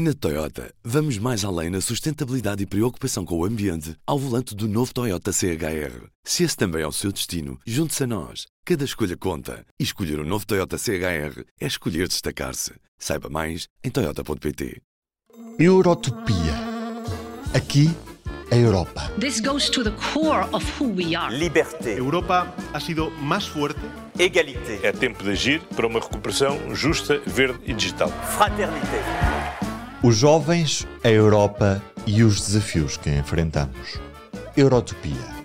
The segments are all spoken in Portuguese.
Na Toyota, vamos mais além na sustentabilidade e preocupação com o ambiente ao volante do novo Toyota CHR. Se esse também é o seu destino, junte-se a nós. Cada escolha conta. E escolher o um novo Toyota CHR é escolher destacar-se. Saiba mais em Toyota.pt. Eurotopia. Aqui, a Europa. This goes to the core of who we are. Liberté. Europa ha sido más fuerte. Égalité. É tempo de agir para uma recuperação justa, verde e digital. Fraternité. Os jovens, a Europa e os desafios que enfrentamos. Eurotopia.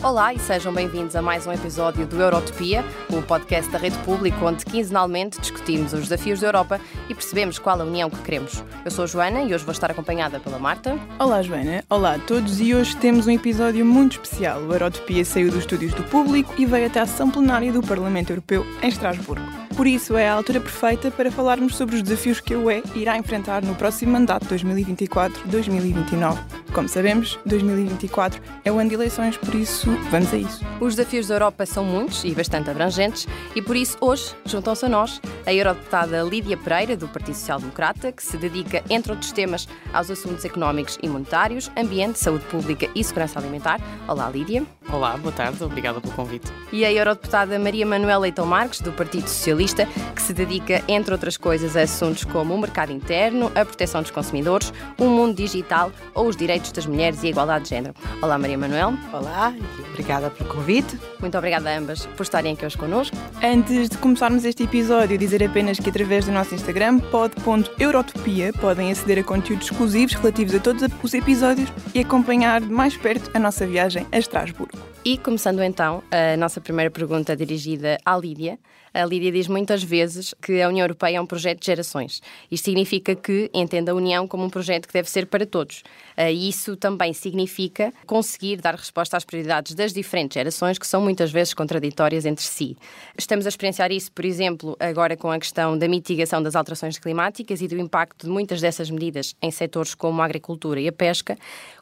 Olá e sejam bem-vindos a mais um episódio do Eurotopia, o podcast da Rede Pública, onde quinzenalmente discutimos os desafios da Europa e percebemos qual a união que queremos. Eu sou a Joana e hoje vou estar acompanhada pela Marta. Olá, Joana. Olá a todos e hoje temos um episódio muito especial. O Eurotopia saiu dos estúdios do público e veio até a sessão plenária do Parlamento Europeu em Estrasburgo. Por isso é a altura perfeita para falarmos sobre os desafios que a UE irá enfrentar no próximo mandato 2024-2029. Como sabemos, 2024 é o ano de eleições, por isso vamos a isso. Os desafios da Europa são muitos e bastante abrangentes e por isso hoje juntam-se a nós a eurodeputada Lídia Pereira, do Partido Social Democrata, que se dedica, entre outros temas, aos assuntos económicos e monetários, ambiente, saúde pública e segurança alimentar. Olá, Lídia. Olá, boa tarde, obrigada pelo convite. E a eurodeputada Maria Manuela Leitão Marques, do Partido Socialista, que se dedica, entre outras coisas, a assuntos como o mercado interno, a proteção dos consumidores, o mundo digital ou os direitos das mulheres e a igualdade de género. Olá, Maria Manuel. Olá e obrigada pelo convite. Muito obrigada a ambas por estarem aqui hoje connosco. Antes de começarmos este episódio, dizer apenas que através do nosso Instagram, pod.eurotopia, podem aceder a conteúdos exclusivos relativos a todos os episódios e acompanhar de mais perto a nossa viagem a Estrasburgo. E começando então, a nossa primeira pergunta dirigida à Lídia. A Lídia diz muitas vezes que a União Europeia é um projeto de gerações. Isto significa que entende a União como um projeto que deve ser para todos. E isso também significa conseguir dar resposta às prioridades das diferentes gerações, que são muitas vezes contraditórias entre si. Estamos a experienciar isso, por exemplo, agora com a questão da mitigação das alterações climáticas e do impacto de muitas dessas medidas em setores como a agricultura e a pesca.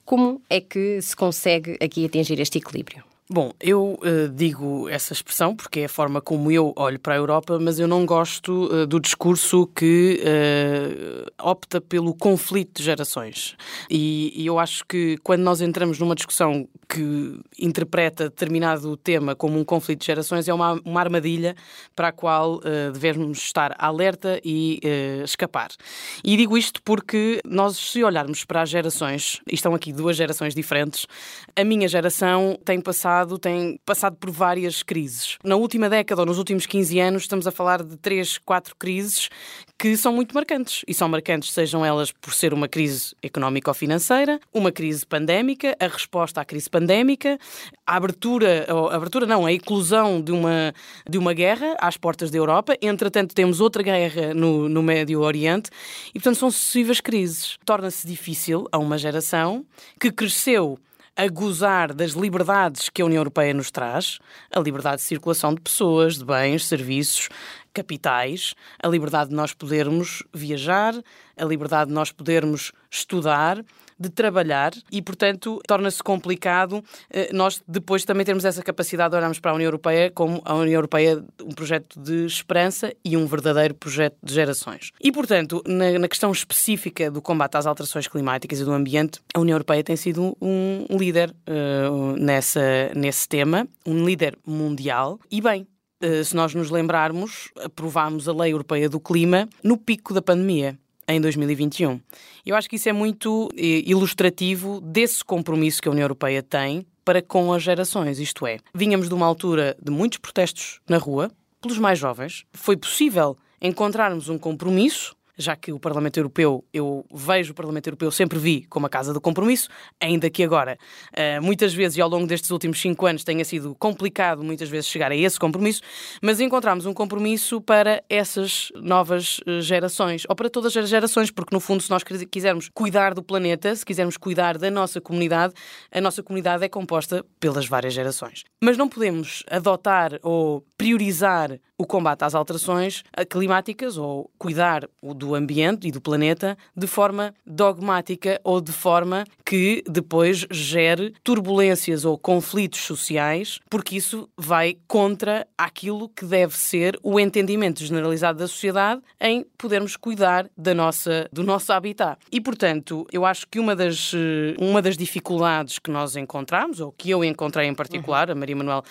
Como é que se consegue aqui atingir este equilíbrio? Bom, eu uh, digo essa expressão porque é a forma como eu olho para a Europa, mas eu não gosto uh, do discurso que uh, opta pelo conflito de gerações. E, e, eu acho que quando nós entramos numa discussão que interpreta determinado tema como um conflito de gerações, é uma, uma armadilha para a qual devemos estar alerta e escapar. E digo isto porque nós, se olharmos para as gerações, e estão aqui duas gerações diferentes, a minha geração tem passado tem passado por várias crises. Na última década ou nos últimos 15 anos estamos a falar de três, quatro crises que são muito marcantes. E são marcantes, sejam elas por ser uma crise económico-financeira, uma crise pandémica, a resposta à crise pandémica, a abertura, ou, a abertura não, a eclosão de uma, de uma guerra às portas da Europa. Entretanto, temos outra guerra no, no Médio Oriente e, portanto, são sucessivas crises. Torna-se difícil a uma geração que cresceu a gozar das liberdades que a União Europeia nos traz, a liberdade de circulação de pessoas, de bens, serviços, capitais, a liberdade de nós podermos viajar, a liberdade de nós podermos estudar, de trabalhar e, portanto, torna-se complicado eh, nós depois também termos essa capacidade de olharmos para a União Europeia como a União Europeia um projeto de esperança e um verdadeiro projeto de gerações. E, portanto, na, na questão específica do combate às alterações climáticas e do ambiente, a União Europeia tem sido um líder uh, nessa, nesse tema, um líder mundial e bem. Uh, se nós nos lembrarmos, aprovámos a Lei Europeia do Clima no pico da pandemia em 2021. Eu acho que isso é muito eh, ilustrativo desse compromisso que a União Europeia tem para com as gerações, isto é, vínhamos de uma altura de muitos protestos na rua, pelos mais jovens. Foi possível encontrarmos um compromisso já que o Parlamento Europeu, eu vejo o Parlamento Europeu, sempre vi como a casa do compromisso, ainda que agora, uh, muitas vezes e ao longo destes últimos cinco anos, tenha sido complicado muitas vezes chegar a esse compromisso, mas encontramos um compromisso para essas novas eh, gerações, ou para todas as gerações, porque no fundo, se nós quisermos cuidar do planeta, se quisermos cuidar da nossa comunidade, a nossa comunidade é composta pelas várias gerações. Mas não podemos adotar ou priorizar o combate às alterações climáticas ou cuidar do ambiente e do planeta de forma dogmática ou de forma que depois gere turbulências ou conflitos sociais, porque isso vai contra aquilo que deve ser o entendimento generalizado da sociedade em podermos cuidar da nossa, do nosso habitat. E, portanto, eu acho que uma das, eh, uma das dificuldades que nós encontramos, ou que eu encontrei em particular, a Maria Manuel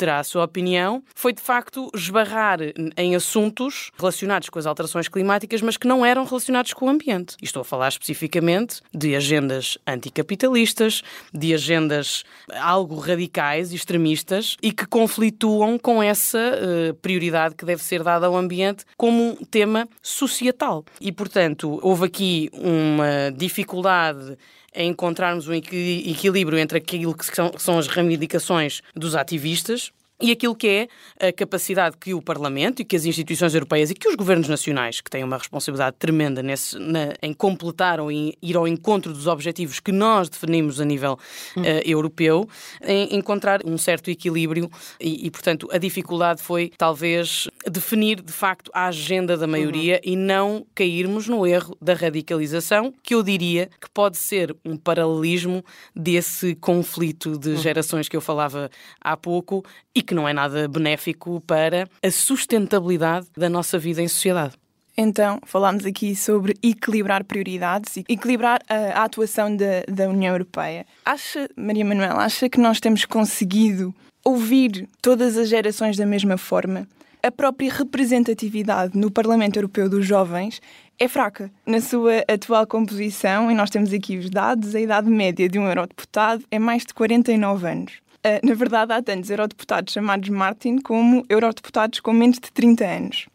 terá a sua opinião, foi de facto esbarrar em assuntos relacionados com as alterações climáticas, mas que não eram relacionados com o ambiente. E estou a falar especificamente de agendas anticapitalistas, de agendas algo radicais extremistas e que conflituam com essa uh, prioridade que deve ser dada ao ambiente como um tema societal. E, portanto, houve aqui uma dificuldade é encontrarmos um equilíbrio entre aquilo que são, que são as reivindicações dos ativistas, e aquilo que é a capacidade que o Parlamento e que as instituições europeias e que os governos nacionais, que têm uma responsabilidade tremenda nesse, na, em completar ou em ir ao encontro dos objetivos que nós definimos a nível uh, europeu, em encontrar um certo equilíbrio e, e, portanto, a dificuldade foi talvez definir de facto a agenda da maioria uhum. e não cairmos no erro da radicalização, que eu diria que pode ser um paralelismo desse conflito de gerações que eu falava há pouco e que não é nada benéfico para a sustentabilidade da nossa vida em sociedade. Então, falámos aqui sobre equilibrar prioridades e equilibrar a, a atuação da, da União Europeia. Acha, Maria Manuela, acha que nós temos conseguido ouvir todas as gerações da mesma forma? A própria representatividade no Parlamento Europeu dos jovens é fraca. Na sua atual composição, e nós temos aqui os dados, a idade média de um eurodeputado é mais de 49 anos. Uh, na verdade, há tantos eurodeputados chamados Martin como eurodeputados com menos de 30 anos.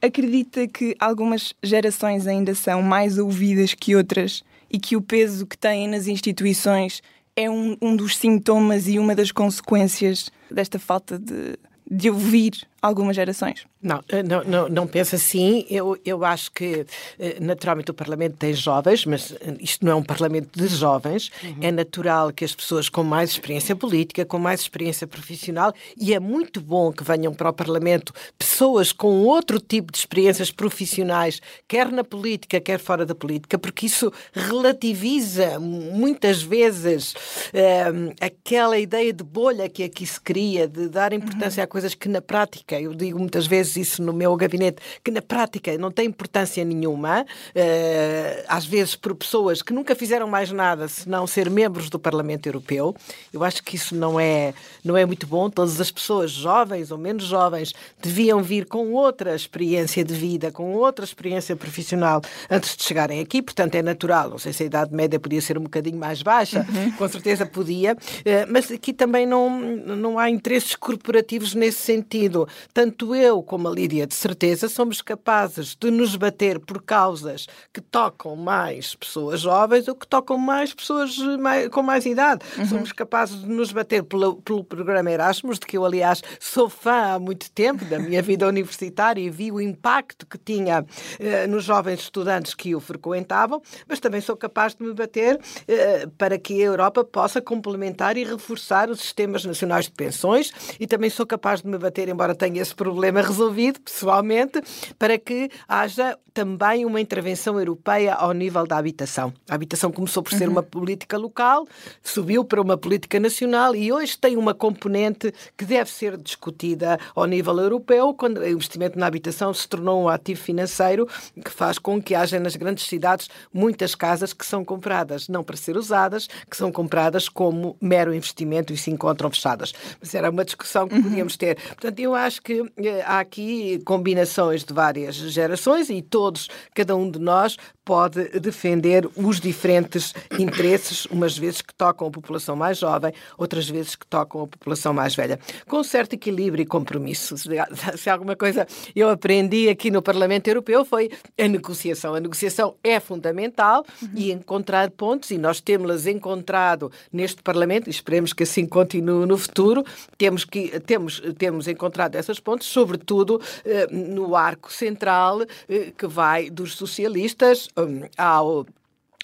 Acredita que algumas gerações ainda são mais ouvidas que outras e que o peso que têm nas instituições é um, um dos sintomas e uma das consequências desta falta de, de ouvir algumas gerações? Não, eh, não, não, não penso assim. Eu, eu acho que, eh, naturalmente, o Parlamento tem jovens, mas eh, isto não é um Parlamento de jovens. Uhum. É natural que as pessoas com mais experiência política, com mais experiência profissional, e é muito bom que venham para o Parlamento pessoas com outro tipo de experiências profissionais, quer na política, quer fora da política, porque isso relativiza muitas vezes aquela ideia de bolha que aqui se cria, de dar importância uhum. a coisas que na prática prática, eu digo muitas vezes isso no meu gabinete, que na prática não tem importância nenhuma, uh, às vezes por pessoas que nunca fizeram mais nada senão ser membros do Parlamento Europeu. Eu acho que isso não é, não é muito bom. Todas as pessoas, jovens ou menos jovens, deviam vir com outra experiência de vida, com outra experiência profissional antes de chegarem aqui. Portanto, é natural. Não sei se a idade média podia ser um bocadinho mais baixa, uhum. com certeza podia, uh, mas aqui também não, não há interesses corporativos nesse sentido tanto eu como a Lídia, de certeza, somos capazes de nos bater por causas que tocam mais pessoas jovens ou que tocam mais pessoas mais, com mais idade. Uhum. Somos capazes de nos bater pelo, pelo programa Erasmus, de que eu, aliás, sou fã há muito tempo da minha vida universitária e vi o impacto que tinha eh, nos jovens estudantes que o frequentavam, mas também sou capaz de me bater eh, para que a Europa possa complementar e reforçar os sistemas nacionais de pensões e também sou capaz de me bater, embora tenha esse problema resolvido, pessoalmente, para que haja também uma intervenção europeia ao nível da habitação. A habitação começou por ser uhum. uma política local, subiu para uma política nacional e hoje tem uma componente que deve ser discutida ao nível europeu, quando o investimento na habitação se tornou um ativo financeiro que faz com que haja nas grandes cidades muitas casas que são compradas não para ser usadas, que são compradas como mero investimento e se encontram fechadas. Mas era uma discussão que uhum. podíamos ter. Portanto, eu acho acho que eh, há aqui combinações de várias gerações e todos, cada um de nós, pode defender os diferentes interesses, umas vezes que tocam a população mais jovem, outras vezes que tocam a população mais velha, com certo equilíbrio e compromisso. Se alguma coisa eu aprendi aqui no Parlamento Europeu foi a negociação. A negociação é fundamental e encontrar pontos, e nós temos-las encontrado neste Parlamento, e esperemos que assim continue no futuro, temos, que, temos, temos encontrado essas pontes, sobretudo eh, no arco central eh, que vai dos socialistas um, ao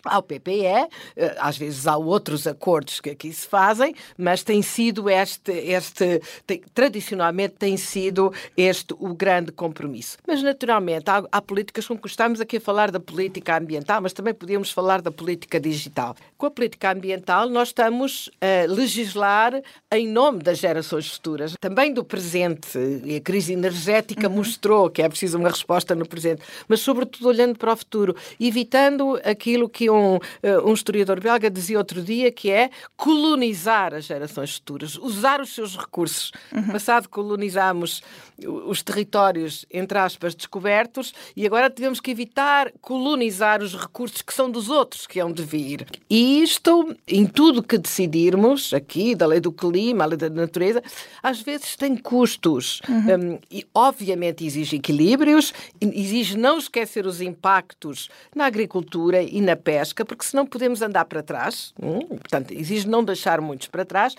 ao PPE, eh, às vezes há outros acordos que aqui se fazem, mas tem sido este, este tem, tradicionalmente tem sido este o grande compromisso. Mas naturalmente há, há políticas com que estamos aqui a falar da política ambiental, mas também podemos falar da política digital. Com a política ambiental nós estamos a legislar em nome das gerações futuras, também do presente. E a crise energética uhum. mostrou que é preciso uma resposta no presente, mas sobretudo olhando para o futuro, evitando aquilo que um, eh, um historiador belga dizia outro dia, que é colonizar as gerações futuras, usar os seus recursos. Uhum. No passado colonizámos os territórios, entre aspas, descobertos, e agora temos que evitar colonizar os recursos que são dos outros, que hão de vir. E isto, em tudo que decidirmos, aqui, da lei do clima, a lei da natureza, às vezes tem custos. Uhum. Um, e, obviamente, exige equilíbrios, exige não esquecer os impactos na agricultura e na pesca, porque senão podemos andar para trás. Hum? Portanto, exige não deixar muitos para trás,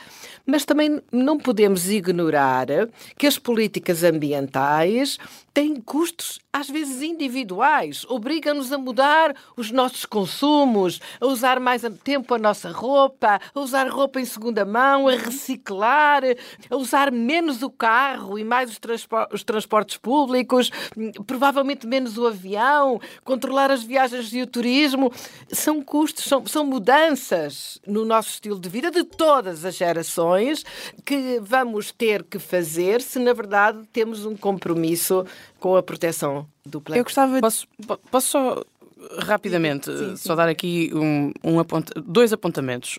mas também não podemos ignorar que as políticas ambientais têm custos, às vezes individuais, obrigam-nos a mudar os nossos consumos, a usar mais tempo a nossa roupa, a usar roupa em segunda mão, a reciclar, a usar menos o carro e mais os, os transportes públicos, provavelmente menos o avião, controlar as viagens e o turismo. São custos, são, são mudanças no nosso estilo de vida de todas as gerações que vamos ter que fazer se, na verdade, temos um compromisso com a proteção do planeta. Eu gostava de... Posso, posso só rapidamente sim, sim. só dar aqui um, um apont... dois apontamentos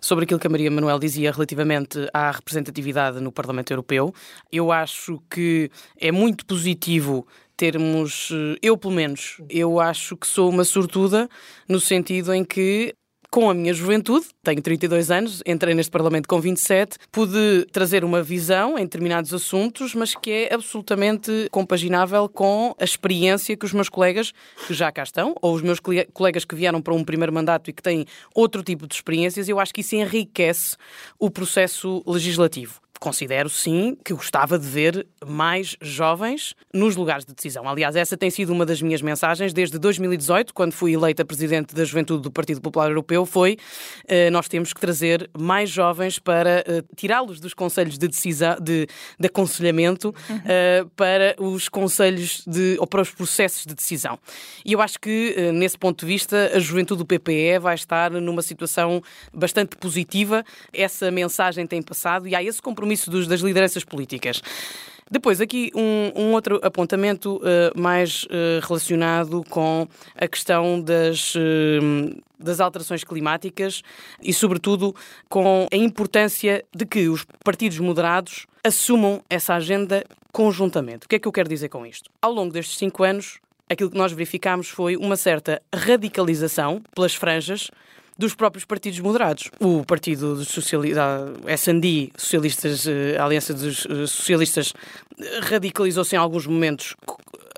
sobre aquilo que a Maria Manuel dizia relativamente à representatividade no Parlamento Europeu. Eu acho que é muito positivo termos, eh, eu pelo menos, eu acho que sou uma sortuda no sentido em que com a minha juventude, tenho 32 anos, entrei neste Parlamento com 27, pude trazer uma visão em determinados assuntos, mas que é absolutamente compaginável com a experiência que os meus colegas que já cá estão, ou os meus colegas que vieram para um primeiro mandato e que têm outro tipo de experiências, eu acho que isso enriquece o processo legislativo considero sim que gostava de ver mais jovens nos lugares de decisão. Aliás, essa tem sido uma das minhas mensagens desde 2018, quando fui eleita presidente da Juventude do Partido Popular Europeu, foi uh, nós temos que trazer mais jovens para uh, tirá-los dos conselhos de decisão, de, de aconselhamento, uh, para os conselhos de, ou para os processos de decisão. E eu acho que, nesse ponto de vista, a juventude do PPE vai estar numa situação bastante positiva. Essa mensagem tem passado e há esse compromisso compromisso dos, das lideranças políticas. Depois, aqui um, um outro apontamento uh, mais uh, relacionado com a questão das, uh, das alterações climáticas e, sobretudo, com a importância de que os partidos moderados assumam essa agenda conjuntamente. O que é que eu quero dizer com isto? Ao longo destes cinco anos, aquilo que nós verificámos foi uma certa radicalização pelas franjas dos próprios partidos moderados. O Partido dos Socialistas, SND, Socialistas, eh, a Aliança dos eh, Socialistas, radicalizou-se em alguns momentos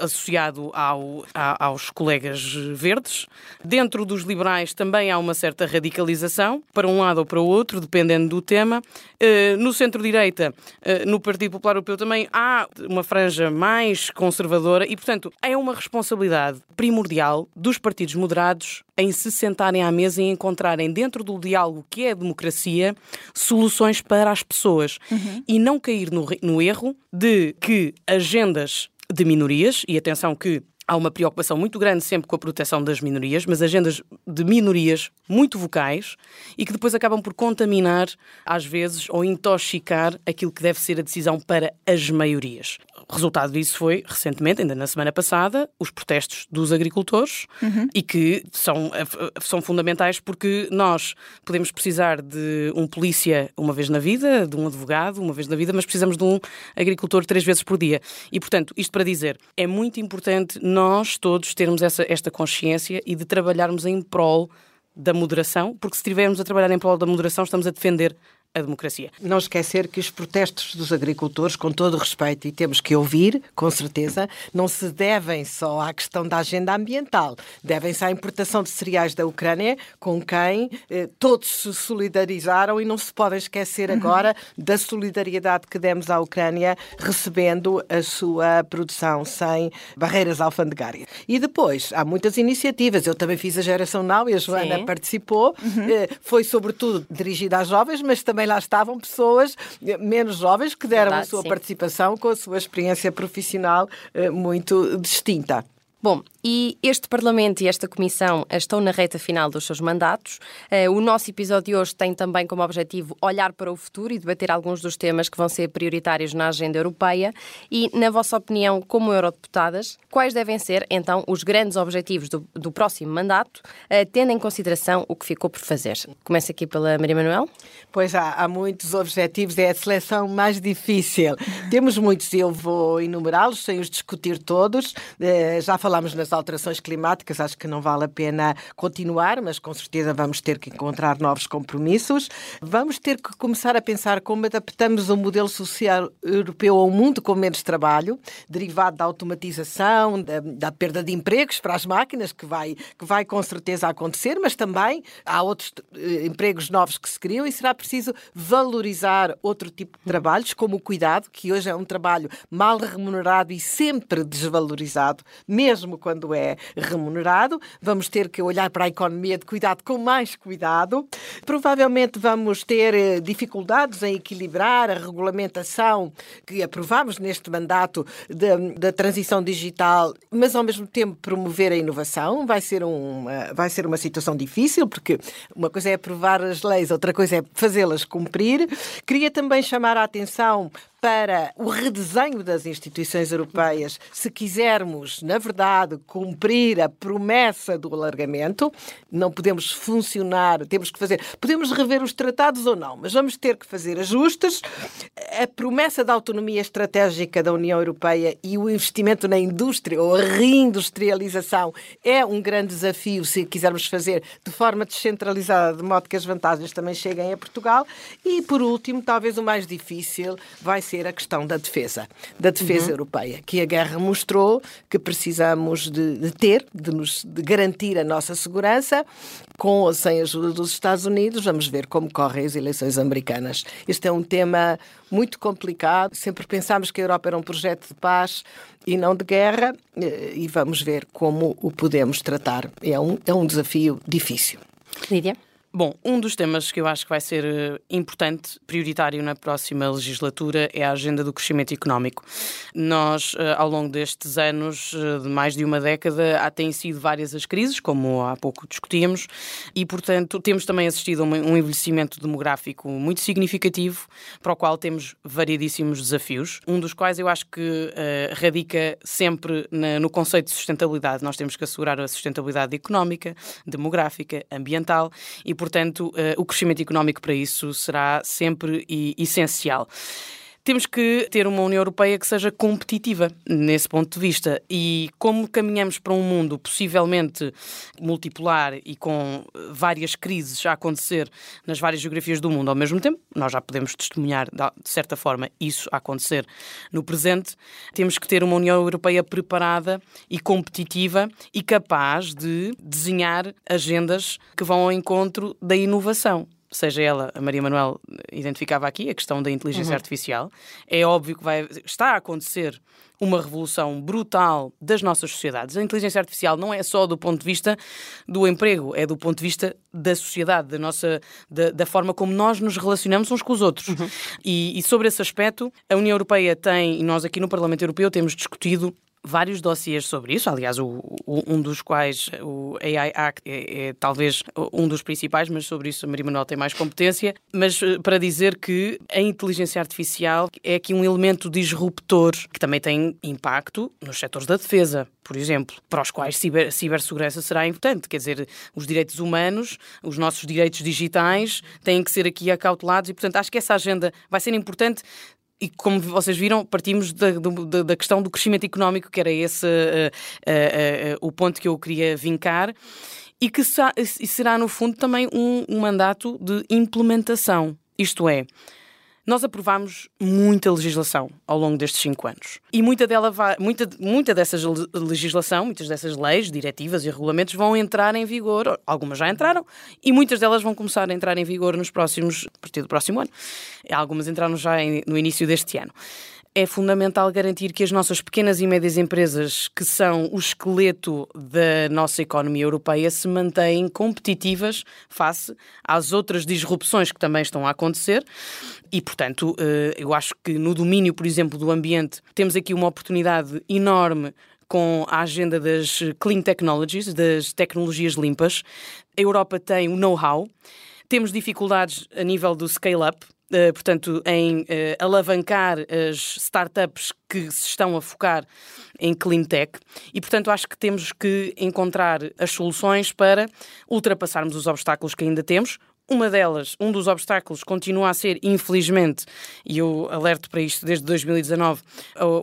associado ao, a, aos colegas verdes. Dentro dos liberais também há uma certa radicalização, para um lado ou para o outro, dependendo do tema. Uh, no centro-direita, uh, no Partido Popular Europeu, também há uma franja mais conservadora e, portanto, é uma responsabilidade primordial dos partidos moderados em se sentarem à mesa e encontrarem dentro do diálogo que é a democracia soluções para as pessoas uhum. e não cair no, no erro de que agendas de minorias, e atenção que há uma preocupação muito grande sempre com a proteção das minorias, mas agendas de minorias muito vocais e que depois acabam por contaminar, às vezes, ou intoxicar aquilo que deve ser a decisão para as maiorias. O resultado disso foi, recentemente, ainda na semana passada, os protestos dos agricultores uhum. e que são, eh, são fundamentais porque nós podemos precisar de um polícia uma vez na vida, de um advogado uma vez na vida, mas precisamos de um agricultor três vezes por dia. E, portanto, isto para dizer, é muito importante nós todos termos essa, esta consciência e de trabalharmos em prol da moderação, porque se estivermos a trabalhar em prol da moderação, estamos a defender a democracia. Não esquecer que os protestos dos agricultores, com todo o respeito, e temos que ouvir, com certeza, não se devem só à questão da agenda ambiental, devem-se à importação de cereais da Ucrânia, com quem eh, todos se solidarizaram e não se podem esquecer Uhum. agora da solidariedade que demos à Ucrânia recebendo a sua produção sem barreiras alfandegárias. E depois, há muitas iniciativas. Eu também fiz a Geração Now e a Joana Sim. participou. Uhum. Eh, Foi sobretudo dirigida às jovens, mas também lá estavam pessoas eh, menos jovens que deram Verdade, a sua sim. participação com a sua experiência profissional eh, muito distinta. Bom, e este Parlamento e esta Comissão estão na reta final dos seus mandatos. Eh, O nosso episódio de hoje tem também como objetivo olhar para o futuro e debater alguns dos temas que vão ser prioritários na agenda europeia. E, na vossa opinião, como eurodeputadas, quais devem ser, então, os grandes objetivos do, do próximo mandato, eh, tendo em consideração o que ficou por fazer? Começa aqui pela Maria Manuel. Pois há, há muitos objetivos, é a seleção mais difícil. Temos muitos, eu vou enumerá-los sem os discutir todos. Eh, Já falámos nas alterações climáticas, acho que não vale a pena continuar, mas com certeza vamos ter que encontrar novos compromissos. Vamos ter que começar a pensar como adaptamos o modelo social europeu a um mundo com menos trabalho, derivado da automatização, da, da perda de empregos para as máquinas, que vai, que vai com certeza acontecer, mas também há outros eh, empregos novos que se criam e será preciso valorizar outro tipo de trabalhos, como o cuidado, que hoje é um trabalho mal remunerado e sempre desvalorizado, mesmo quando é remunerado. Vamos ter que olhar para a economia de cuidado com mais cuidado. Provavelmente vamos ter eh, dificuldades em equilibrar a regulamentação que aprovamos neste mandato da, da transição digital, mas ao mesmo tempo promover a inovação. Vai ser, uma, vai ser uma situação difícil, porque uma coisa é aprovar as leis, outra coisa é fazê-las cumprir. Queria também chamar a atenção para o redesenho das instituições europeias, se quisermos, na verdade, cumprir a promessa do alargamento, não podemos funcionar, temos que fazer, podemos rever os tratados ou não, mas vamos ter que fazer ajustes. A promessa da autonomia estratégica da União Europeia e o investimento na indústria ou a reindustrialização é um grande desafio se quisermos fazer de forma descentralizada, de modo que as vantagens também cheguem a Portugal. E, por último, talvez o mais difícil vai ser a questão da defesa, da defesa europeia, que a guerra mostrou que precisamos de, de ter, de, nos, de garantir a nossa segurança, com ou sem a ajuda dos Estados Unidos. Vamos ver como correm as eleições americanas. Este é um tema muito complicado. Sempre pensámos que a Europa era um projeto de paz e não de guerra, eh, e vamos ver como o podemos tratar. É um, é um desafio difícil. Lídia? Bom, um dos temas que eu acho que vai ser eh, importante, prioritário na próxima legislatura, é a agenda do crescimento económico. Nós, eh, ao longo destes anos, eh, de mais de uma década, há têm sido várias as crises, como há pouco discutíamos, e, portanto, temos também assistido a um envelhecimento demográfico muito significativo, para o qual temos variedíssimos desafios, um dos quais eu acho que eh, radica sempre na- no conceito de sustentabilidade. Nós temos que assegurar a sustentabilidade económica, demográfica, ambiental e, portanto, eh, o crescimento económico para isso será sempre essencial. Temos que ter uma União Europeia que seja competitiva nesse ponto de vista. E como caminhamos para um mundo possivelmente multipolar e com várias crises a acontecer nas várias geografias do mundo ao mesmo tempo, nós já podemos testemunhar, de certa forma, isso a acontecer no presente, temos que ter uma União Europeia preparada e competitiva e capaz de desenhar agendas que vão ao encontro da inovação seja ela, a Maria Manuel identificava aqui, a questão da inteligência artificial. É óbvio que vai, está a acontecer uma revolução brutal das nossas sociedades. A inteligência artificial não é só do ponto de vista do emprego, é do ponto de vista da sociedade, da nossa, da, da forma como nós nos relacionamos uns com os outros. E, e sobre esse aspecto, a União Europeia tem, e nós aqui no Parlamento Europeu temos discutido vários dossiês sobre isso. Aliás, o, o- um dos quais o AI Act é, é talvez um dos principais, mas sobre isso a Maria Manuel tem mais competência. Mas eh, para dizer que a inteligência artificial é aqui um elemento disruptor que também tem impacto nos setores da defesa. Por exemplo, para os quais ciber, cibersegurança será importante. Quer dizer, os direitos humanos, os nossos direitos digitais têm que ser aqui acautelados e, portanto, acho que essa agenda vai ser importante e como vocês viram, partimos da, da- da questão do crescimento económico, que era esse eh, o ponto que eu queria vincar, e que será, no fundo, também um, um mandato de implementação. Isto é, nós aprovámos muita legislação ao longo destes cinco anos. E muita, dela vai, muita, muita dessas legislação, muitas dessas leis, diretivas e regulamentos vão entrar em vigor, algumas já entraram, e muitas delas vão começar a entrar em vigor nos próximos, a partir do próximo ano. Algumas entraram já em, no início deste ano é fundamental garantir que as nossas pequenas e médias empresas, que são o esqueleto da nossa economia europeia, se mantêm competitivas face às outras disrupções que também estão a acontecer. E, portanto, eh, eu acho que no domínio, por exemplo, do ambiente, temos aqui uma oportunidade enorme com a agenda das clean technologies, das tecnologias limpas. A Europa tem o know-how. Temos dificuldades a nível do scale-up, portanto, em uh, alavancar as startups que se estão a focar em clean tech e, portanto, acho que temos que encontrar as soluções para ultrapassarmos os obstáculos que ainda temos. Uma delas, um dos obstáculos continua a ser, infelizmente, e eu alerto para isto desde 2019,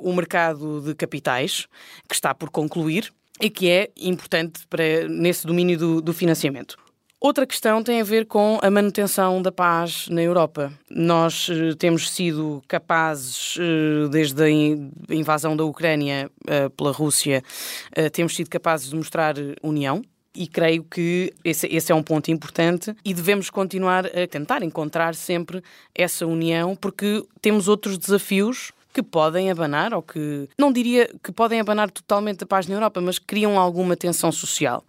o mercado de capitais, que está por concluir e que é importante para, nesse domínio do, do financiamento. Outra questão tem a ver com a manutenção da paz na Europa. Nós uh, temos sido capazes, uh, desde a invasão da Ucrânia uh, pela Rússia, temos sido capazes de mostrar união. E creio que esse, esse é um ponto importante e devemos continuar a tentar encontrar sempre essa união, porque temos outros desafios que podem abanar, ou que não diria que podem abanar totalmente a paz na Europa, mas criam alguma tensão social.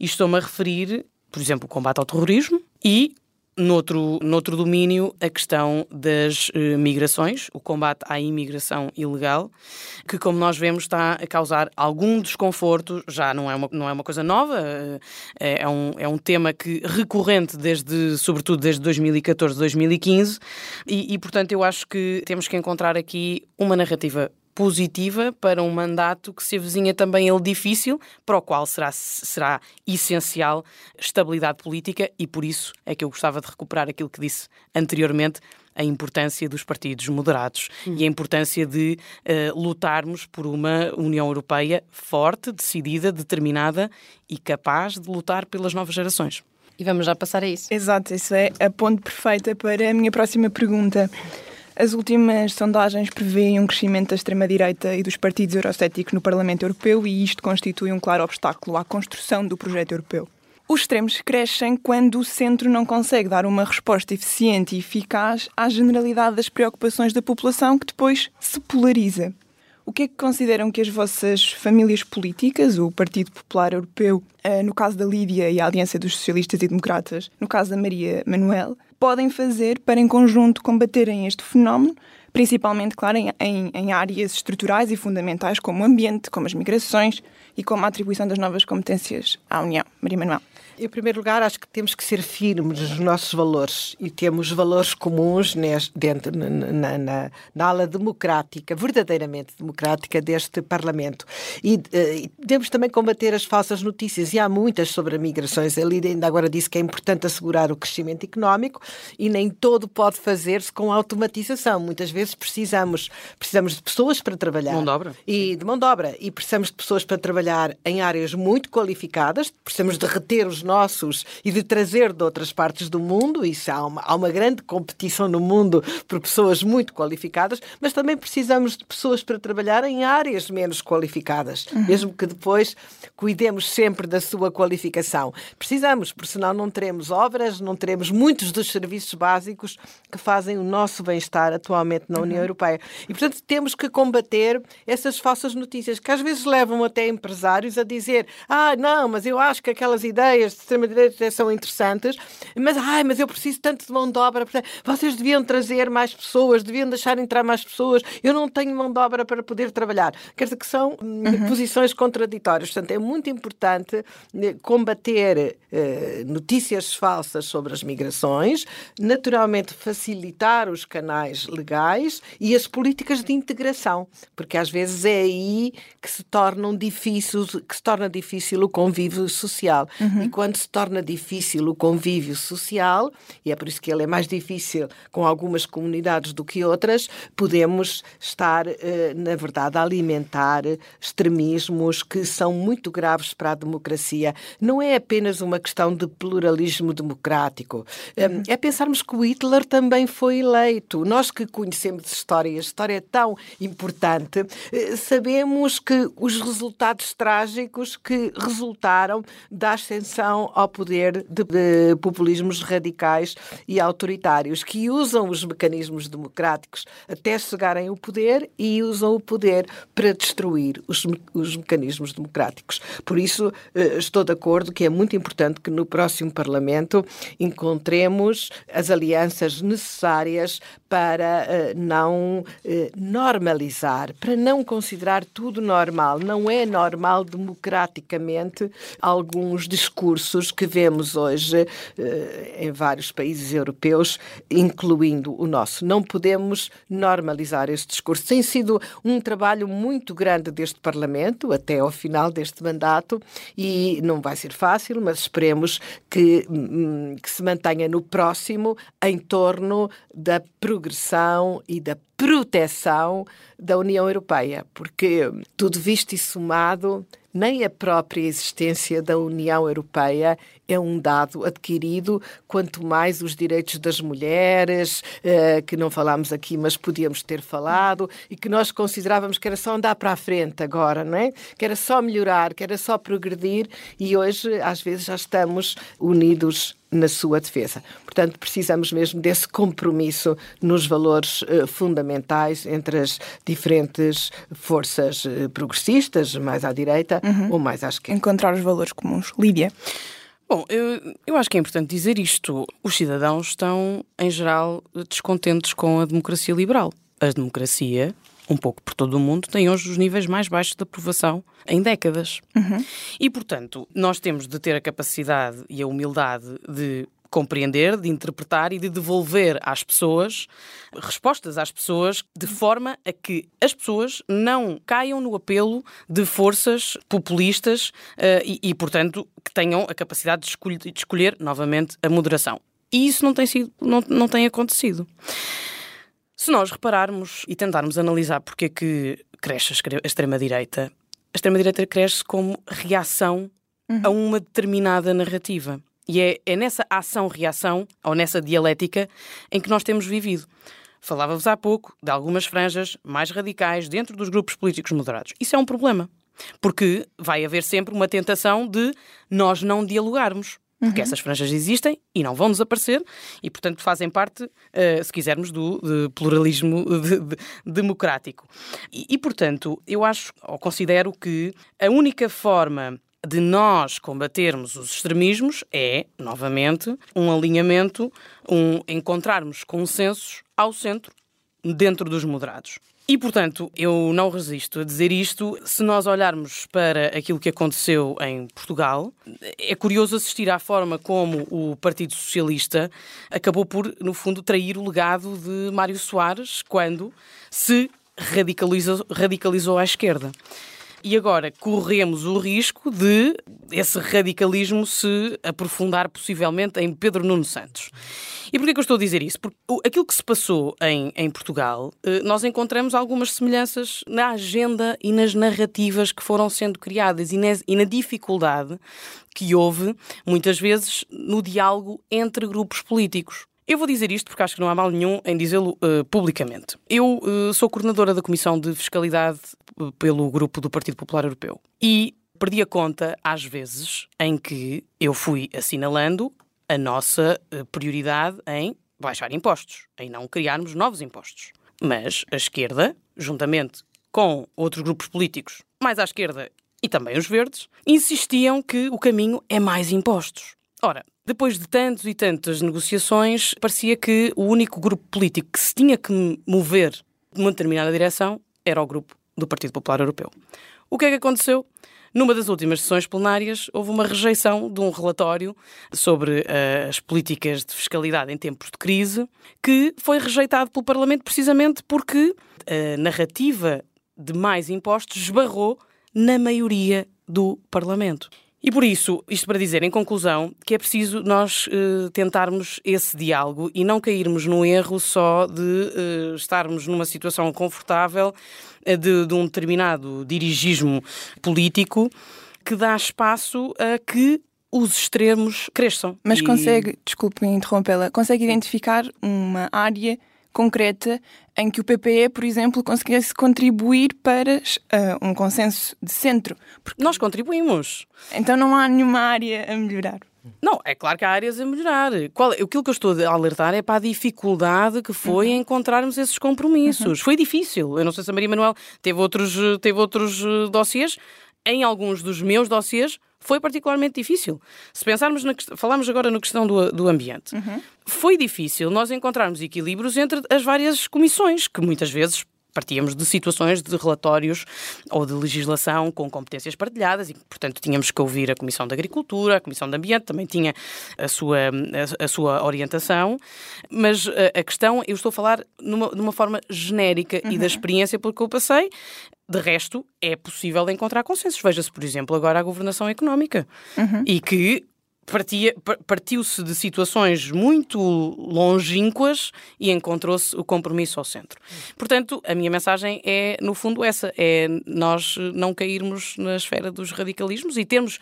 E estou-me a referir por exemplo, o combate ao terrorismo e Noutro, noutro domínio, a questão das uh, migrações, o combate à imigração ilegal, que, como nós vemos, está a causar algum desconforto, já não é uma, não é uma coisa nova, uh, é, um, é um tema que recorrente, desde, sobretudo desde 2014, 2015, e, e, portanto, eu acho que temos que encontrar aqui uma narrativa positiva para um mandato que se avizinha também ele difícil, para o qual será, será essencial estabilidade política e por isso é que eu gostava de recuperar aquilo que disse anteriormente, a importância dos partidos moderados hum. e a importância de uh, lutarmos por uma União Europeia forte, decidida, determinada e capaz de lutar pelas novas gerações. E vamos já passar a isso. Exato, isso é a ponte perfeita para a minha próxima pergunta. As últimas sondagens prevêem um crescimento da extrema-direita e dos partidos eurocéticos no Parlamento Europeu e isto constitui um claro obstáculo à construção do projeto europeu. Os extremos crescem quando o centro não consegue dar uma resposta eficiente e eficaz à generalidade das preocupações da população, que depois se polariza. O que é que consideram que as vossas famílias políticas, o Partido Popular Europeu, eh, no caso da Lídia e a Aliança dos Socialistas e Democratas, no caso da Maria Manuel, podem fazer para, em conjunto, combaterem este fenómeno, principalmente, claro, em, em, áreas estruturais e fundamentais como o ambiente, como as migrações e como a atribuição das novas competências à União. Maria Manuel. Em primeiro lugar, acho que temos que ser firmes nos nossos valores e temos valores comuns dentro, na, na, na ala democrática, verdadeiramente democrática deste Parlamento. E, eh, e temos também combater as falsas notícias, e há muitas sobre as migrações. A Lídia ainda agora disse que é importante assegurar o crescimento económico e nem todo pode fazer-se com automatização. Muitas vezes precisamos, precisamos de pessoas para trabalhar. Mão de obra. E de mão de obra. E precisamos de pessoas para trabalhar em áreas muito qualificadas, precisamos de reter os nossos e de trazer de outras partes do mundo. Isso há uma, há uma grande competição no mundo por pessoas muito qualificadas, mas também precisamos de pessoas para trabalhar em áreas menos qualificadas, uhum. mesmo que depois cuidemos sempre da sua qualificação. Precisamos, porque senão não teremos obras, não teremos muitos dos serviços básicos que fazem o nosso bem-estar atualmente na União uhum. Europeia. E, portanto, temos que combater essas falsas notícias que às vezes levam até empresários a dizer: ah, não, mas eu acho que aquelas ideias de extrema-direita são interessantes, mas, ai, mas eu preciso tanto de mão de obra. Vocês deviam trazer mais pessoas, deviam deixar entrar mais pessoas. Eu não tenho mão de obra para poder trabalhar. Quer dizer que são hum, uhum. posições contraditórias. Portanto, é muito importante eh, combater eh, notícias falsas sobre as migrações, naturalmente facilitar os canais legais e as políticas de integração, porque às vezes é aí que se tornam difíceis, que se torna difícil o convívio social. Uhum. E quando se torna difícil o convívio social, e é por isso que ele é mais difícil com algumas comunidades do que outras, podemos estar, eh, na verdade, a alimentar extremismos que são muito graves para a democracia. Não é apenas uma questão de pluralismo democrático. Uhum. É pensarmos que o Hitler também foi eleito. Nós que conhecemos história, a história é tão importante, eh, sabemos que os resultados trágicos que resultaram da ascensão ao poder de, de populismos radicais e autoritários, que usam os mecanismos democráticos até chegarem ao poder e usam o poder para destruir os, os mecanismos democráticos. Por isso, eh, estou de acordo que é muito importante que no próximo Parlamento encontremos as alianças necessárias para uh, não uh, normalizar, para não considerar tudo normal. Não é normal democraticamente alguns discursos que vemos hoje uh, em vários países europeus, incluindo o nosso. Não podemos normalizar este discurso. Tem sido um trabalho muito grande deste Parlamento até ao final deste mandato e não vai ser fácil, mas esperemos que, hum, que se mantenha no próximo em torno da progressão e da proteção da União Europeia, porque tudo visto e somado, nem a própria existência da União Europeia é um dado adquirido, quanto mais os direitos das mulheres, eh, que não falámos aqui, mas podíamos ter falado, e que nós considerávamos que era só andar para a frente agora, não é? Que era só melhorar, que era só progredir, e hoje, às vezes, já estamos unidos na sua defesa. Portanto, precisamos mesmo desse compromisso nos valores uh, fundamentais entre as diferentes forças uh, progressistas, mais à direita uhum. ou mais à esquerda. Encontrar os valores comuns. Lídia? Bom, eu, eu acho que é importante dizer isto. Os cidadãos estão, em geral, descontentes com a democracia liberal. A democracia um pouco por todo o mundo, tem hoje os níveis mais baixos de aprovação em décadas. Uhum. E, portanto, nós temos de ter a capacidade e a humildade de compreender, de interpretar e de devolver às pessoas respostas às pessoas de forma a que as pessoas não caiam no apelo de forças populistas uh, e, e, portanto, que tenham a capacidade de escolher, de escolher novamente a moderação. E isso não tem, sido, não, não tem acontecido. Se nós repararmos e tentarmos analisar porque é que cresce a extrema-direita, a extrema-direita cresce como reação uhum. a uma determinada narrativa. E é, é nessa ação-reação, ou nessa dialética, em que nós temos vivido. Falava-vos há pouco de algumas franjas mais radicais dentro dos grupos políticos moderados. Isso é um problema. Porque vai haver sempre uma tentação de nós não dialogarmos. Porque uhum. essas franjas existem e não vão desaparecer e, portanto, fazem parte, uh, se quisermos, do pluralismo de, de, democrático. E, e, portanto, eu acho, ou considero que a única forma de nós combatermos os extremismos é, novamente, um alinhamento, um encontrarmos consensos ao centro, dentro dos moderados. E, portanto, eu não resisto a dizer isto. Se nós olharmos para aquilo que aconteceu em Portugal, é curioso assistir à forma como o Partido Socialista acabou por, no fundo, trair o legado de Mário Soares quando se radicalizou, radicalizou à esquerda. E agora corremos o risco de esse radicalismo se aprofundar possivelmente em Pedro Nuno Santos. E porquê que eu estou a dizer isso? Porque aquilo que se passou em, em Portugal, eh, nós encontramos algumas semelhanças na agenda e nas narrativas que foram sendo criadas e na, e na dificuldade que houve, muitas vezes, no diálogo entre grupos políticos. Eu vou dizer isto porque acho que não há mal nenhum em dizê-lo uh, publicamente. Eu uh, sou coordenadora da Comissão de Fiscalidade pelo grupo do Partido Popular Europeu e perdi a conta, às vezes, em que eu fui assinalando a nossa eh, prioridade em baixar impostos, em não criarmos novos impostos. Mas a esquerda, juntamente com outros grupos políticos mais à esquerda e também os verdes, insistiam que o caminho é mais impostos. Ora, depois de tantos e tantas negociações, parecia que o único grupo político que se tinha que mover numa determinada direção era o grupo do Partido Popular Europeu. O que é que aconteceu? Numa das últimas sessões plenárias, houve uma rejeição de um relatório sobre uh, as políticas de fiscalidade em tempos de crise, que foi rejeitado pelo Parlamento precisamente porque a narrativa de mais impostos esbarrou na maioria do Parlamento. E por isso, isto para dizer, em conclusão, que é preciso nós uh, tentarmos esse diálogo e não cairmos no erro só de estarmos numa situação confortável de, de um determinado dirigismo político que dá espaço a que os extremos cresçam. Mas e... consegue, desculpe interrompê-la, consegue identificar uma área concreta em que o PPE, por exemplo, conseguisse contribuir para uh, um consenso de centro. Porque nós contribuímos. Então não há nenhuma área a melhorar. Não, é claro que há áreas a melhorar. Qual, aquilo que eu estou a alertar é para a dificuldade que foi uhum. encontrarmos esses compromissos. Uhum. Foi difícil. Eu não sei se a Maria Manuel teve outros, teve outros uh, dossiês. Em alguns dos meus dossiês foi particularmente difícil. Se pensarmos, na, falamos agora na questão do, do ambiente, uhum. foi difícil nós encontrarmos equilíbrios entre as várias comissões, que muitas vezes partíamos de situações de relatórios ou de legislação com competências partilhadas e, portanto, tínhamos que ouvir a Comissão de Agricultura, a Comissão de Ambiente também tinha a sua, a, a sua orientação, mas a, a, questão, eu estou a falar numa, numa forma genérica uhum. e da uhum. experiência pelo que eu passei, de resto, é possível encontrar consensos. Veja-se, por exemplo, agora a governação económica. Uhum. E que partiu-se de situações muito longínquas e encontrou-se o compromisso ao centro. Portanto, a minha mensagem é, no fundo, essa: é nós não cairmos na esfera dos radicalismos e termos,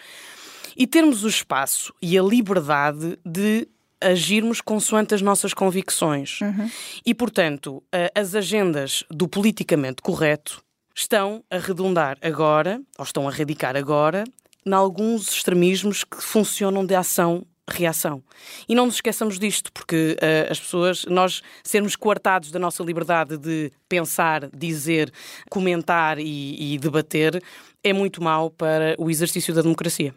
e termos o espaço e a liberdade de agirmos consoante as nossas convicções. Uhum. E, portanto, as agendas do politicamente correto estão a redundar agora, ou estão a radicar agora, em alguns extremismos que funcionam de ação reação. E não nos esqueçamos disto, porque uh, as pessoas, nós sermos coartados da nossa liberdade de pensar, dizer, comentar e, e debater é muito mau para o exercício da democracia.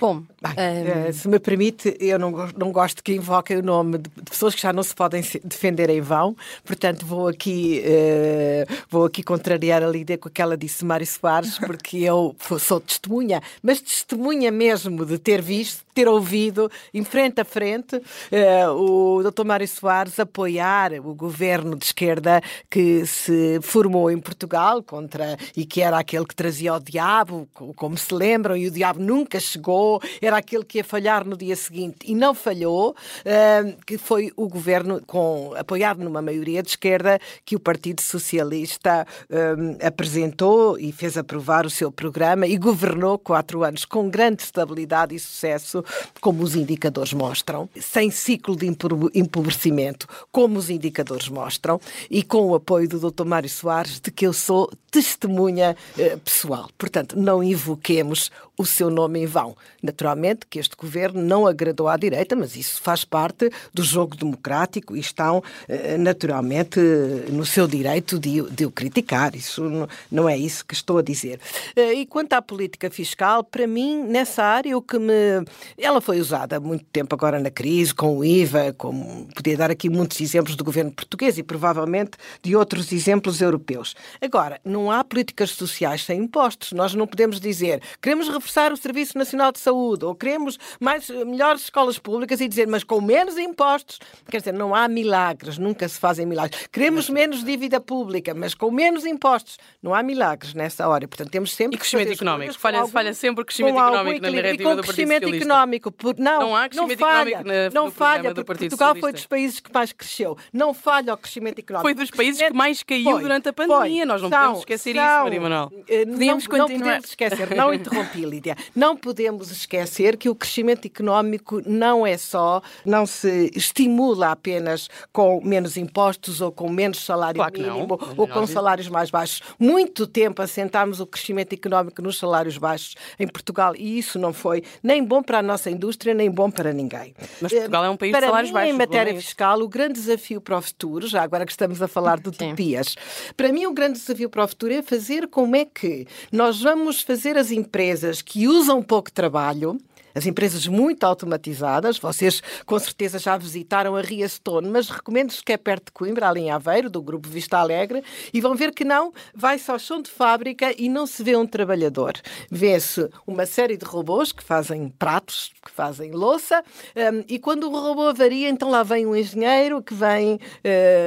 Bom, Bem, um... Eh, se me permite, eu não, não gosto que invoquem o nome de, de, pessoas que já não se podem defender em vão, portanto vou aqui, uh, vou aqui contrariar a Lídia com aquela disse Mário Soares, porque eu sou testemunha, mas testemunha mesmo de ter visto, ter ouvido, em frente a frente, uh, o Dr. Mário Soares apoiar o governo de esquerda que se formou em Portugal contra e que era aquele que trazia o diabo, como se lembram, e o diabo nunca chegou, era aquele que ia falhar no dia seguinte e não falhou, que foi o governo com, apoiado numa maioria de esquerda que o Partido Socialista apresentou e fez aprovar o seu programa e governou quatro anos com grande estabilidade e sucesso, como os indicadores mostram, sem ciclo de empobrecimento, como os indicadores mostram, e com o apoio do Dr. Mário Soares, de que eu sou testemunha uh, pessoal. Portanto, não invoquemos o seu nome em vão. Naturalmente que este governo não agradou à direita, mas isso faz parte do jogo democrático e estão eh, naturalmente no seu direito de, de o criticar. Isso não é isso que estou a dizer. Eh, e quanto à política fiscal, para mim, nessa área, o que me. Ela foi usada há muito tempo agora na crise, com o IVA, como podia dar aqui muitos exemplos do governo português e provavelmente de outros exemplos europeus. Agora, não há políticas sociais sem impostos. Nós não podemos dizer queremos reforçar o Serviço Nacional de Saúde ou queremos mais, melhores escolas públicas e dizer, mas com menos impostos. Quer dizer, não há milagres, nunca se fazem milagres. Queremos menos dívida pública, mas com menos impostos. Não há milagres nessa hora. Portanto, temos sempre. E crescimento económico. Falha, algum, falha sempre o crescimento económico na narrativa e com do crescimento económico. Por, não, não há crescimento não falha, económico na, não falha, porque Portugal Socialista. foi dos países que mais cresceu. Não falha o crescimento económico. Foi dos países que mais caiu foi, durante a pandemia. Foi, Nós não são, podemos esquecer são, isso, Maria Manuel. Eh, podemos não, continuar. não podemos esquecer, não interrompi, Lídia. Não podemos esquecer que o crescimento económico não é só, não se estimula apenas com menos impostos ou com menos salário claro mínimo ou com salários mais baixos. Muito tempo assentámos o crescimento económico nos salários baixos em Portugal e isso não foi nem bom para a nossa indústria, nem bom para ninguém. Mas Portugal é um país para de salários mim, baixos. Em matéria fiscal, o grande desafio para o futuro, já agora que estamos a falar de utopias, para mim o grande desafio para o futuro é fazer como é que nós vamos fazer as empresas que usam pouco trabalho as empresas muito automatizadas. Vocês com certeza já visitaram a Ria Stone, mas recomendo-vos que é perto de Coimbra, ali em Aveiro, do grupo Vista Alegre, e vão ver que não, vai-se ao chão de fábrica e não se vê um trabalhador. Vê-se uma série de robôs que fazem pratos, que fazem louça, um, e quando o robô avaria, então lá vem um engenheiro que vem uh,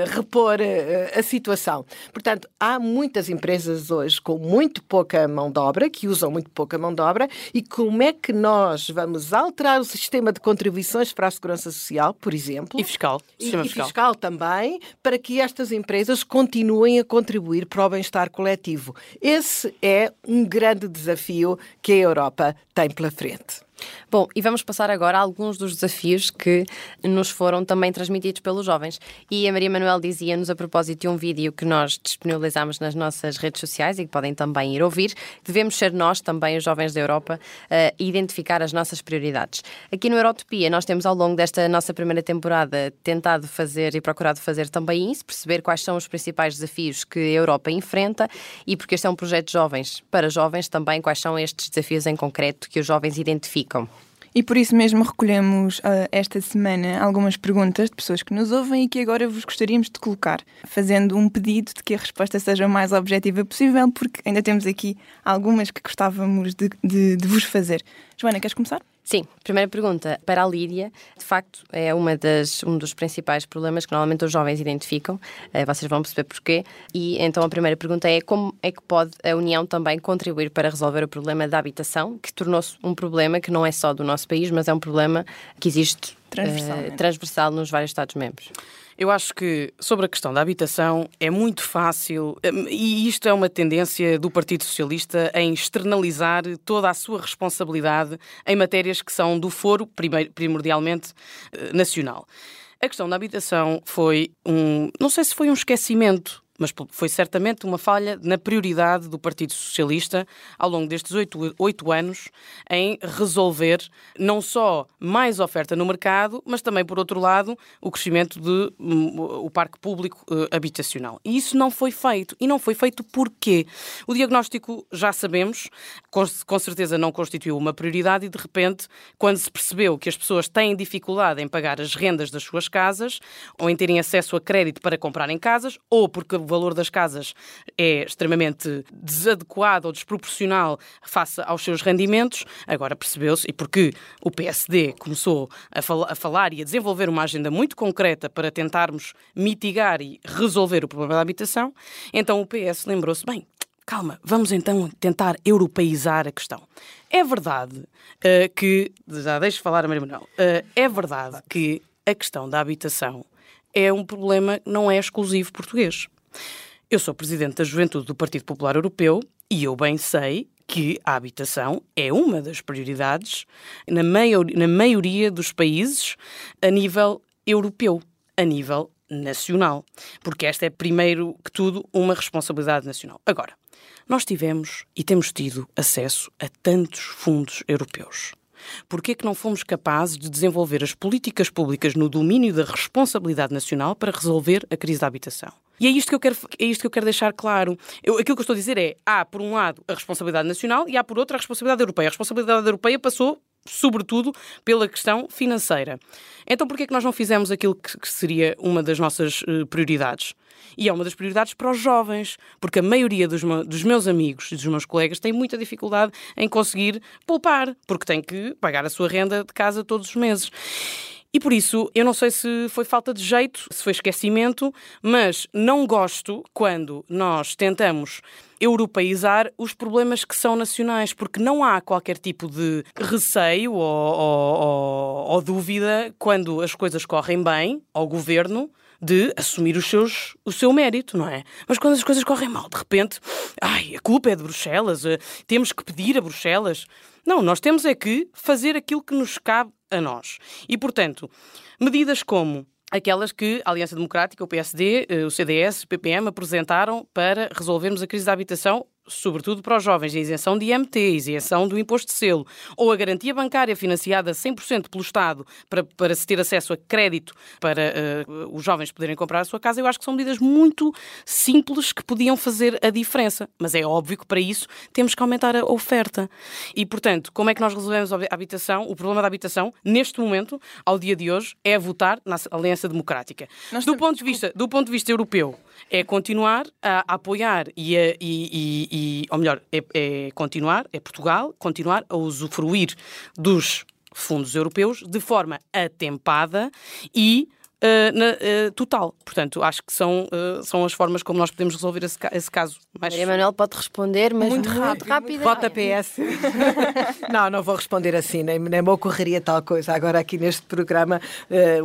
repor uh, a situação. Portanto, há muitas empresas hoje com muito pouca mão de obra, que usam muito pouca mão de obra, e como é que nós vamos alterar o sistema de contribuições para a segurança social, por exemplo. E fiscal. E, e fiscal. fiscal também, para que estas empresas continuem a contribuir para o bem-estar coletivo. Esse é um grande desafio que a Europa tem pela frente. Bom, e vamos passar agora a alguns dos desafios que nos foram também transmitidos pelos jovens. E a Maria Manuel dizia-nos a propósito de um vídeo que nós disponibilizamos nas nossas redes sociais e que podem também ir ouvir, devemos ser nós, também os jovens da Europa, a identificar as nossas prioridades. Aqui no Eurotopia, nós temos ao longo desta nossa primeira temporada tentado fazer e procurado fazer também isso, perceber quais são os principais desafios que a Europa enfrenta e porque este é um projeto de jovens para jovens também, quais são estes desafios em concreto que os jovens identificam. E por isso mesmo recolhemos uh, esta semana algumas perguntas de pessoas que nos ouvem e que agora vos gostaríamos de colocar, fazendo um pedido de que a resposta seja o mais objetiva possível, porque ainda temos aqui algumas que gostávamos de, de, de vos fazer. Joana, queres começar? Sim, primeira pergunta para a Lídia. De facto, é uma das, um dos principais problemas que normalmente os jovens identificam. Eh, vocês vão perceber porquê. E então a primeira pergunta é como é que pode a União também contribuir para resolver o problema da habitação, que tornou-se um problema que não é só do nosso país, mas é um problema que existe transversal, uh, transversal nos vários Estados-membros. Eu acho que sobre a questão da habitação é muito fácil, hum, e isto é uma tendência do Partido Socialista em externalizar toda a sua responsabilidade em matérias que são do foro, primordialmente eh, nacional. A questão da habitação foi um. Não sei se foi um esquecimento mas foi certamente uma falha na prioridade do Partido Socialista ao longo destes oito, anos em resolver não só mais oferta no mercado, mas também, por outro lado, o crescimento do um, parque público uh, habitacional. E isso não foi feito. E não foi feito porquê? O diagnóstico, já sabemos, com, com certeza não constituiu uma prioridade e, de repente, quando se percebeu que as pessoas têm dificuldade em pagar as rendas das suas casas ou em terem acesso a crédito para comprarem casas, ou porque o valor das casas é extremamente desadequado ou desproporcional face aos seus rendimentos, agora percebeu-se, e porque o PSD começou a, fal a falar e a desenvolver uma agenda muito concreta para tentarmos mitigar e resolver o problema da habitação, então o PS lembrou-se, bem, calma, vamos então tentar europeizar a questão. É verdade uh, que, já deixo falar a Maria Manuel, uh, é verdade que a questão da habitação é um problema que não é exclusivo português. Eu sou presidente da Juventude do Partido Popular Europeu e eu bem sei que a habitação é uma das prioridades na, maior, na maioria dos países a nível europeu, a nível nacional. Porque esta é, primeiro que tudo, uma responsabilidade nacional. Agora, nós tivemos e temos tido acesso a tantos fundos europeus. Por que é que não fomos capazes de desenvolver as políticas públicas no domínio da responsabilidade nacional para resolver a crise da habitação? E é isto que eu quero, é isto que eu quero deixar claro. Eu, aquilo que eu estou a dizer é: há, por um lado, a responsabilidade nacional e há, por outro, a responsabilidade europeia. A responsabilidade europeia passou sobretudo pela questão financeira. Então, por que é que nós não fizemos aquilo que, seria uma das nossas uh, prioridades? E é uma das prioridades para os jovens, porque a maioria dos, dos, meus amigos e dos meus colegas tem muita dificuldade em conseguir poupar, porque tem que pagar a sua renda de casa todos os meses. E por isso, eu não sei se foi falta de jeito, se foi esquecimento, mas não gosto quando nós tentamos europeizar os problemas que são nacionais, porque não há qualquer tipo de receio ou, ou, ou, ou dúvida quando as coisas correm bem ao governo de assumir os seus, o seu mérito, não é? Mas quando as coisas correm mal, de repente, ai, a culpa é de Bruxelas, eh, temos que pedir a Bruxelas. Não, nós temos é que fazer aquilo que nos cabe a nós. E, portanto, medidas como aquelas que a Aliança Democrática, o PSD, eh, o CDS, o PPM apresentaram para resolvermos a crise da habitação sobretudo para os jovens, a isenção de IMT, a isenção do imposto de selo, ou a garantia bancária financiada 100% pelo Estado para, para se ter acesso a crédito para uh, os jovens poderem comprar a sua casa, eu acho que são medidas muito simples que podiam fazer a diferença. Mas é óbvio que para isso temos que aumentar a oferta. E, portanto, como é que nós resolvemos a habitação? O problema da habitação, neste momento, ao dia de hoje, é votar na Aliança Democrática. do, ponto de vista, do ponto de vista europeu, é continuar a apoiar e, a, e, e, e ou melhor, é, é continuar, é Portugal, continuar a usufruir dos fundos europeus de forma atempada e uh, na, uh, total. Portanto, acho que são, uh, são as formas como nós podemos resolver esse, esse caso. Mas... Maria Manuel pode responder, mas muito, muito rápido. rápido. Vota PS. não, não vou responder assim, nem, nem me ocorreria tal coisa. Agora, aqui neste programa,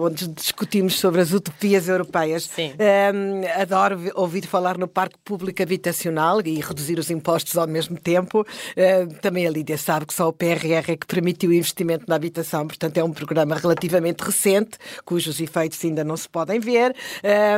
onde discutimos sobre as utopias europeias, Sim. adoro ouvir falar no Parque Público Habitacional e reduzir os impostos ao mesmo tempo. também a Lídia sabe que só o PRR é que permitiu o investimento na habitação, portanto, é um programa relativamente recente, cujos efeitos ainda não se podem ver.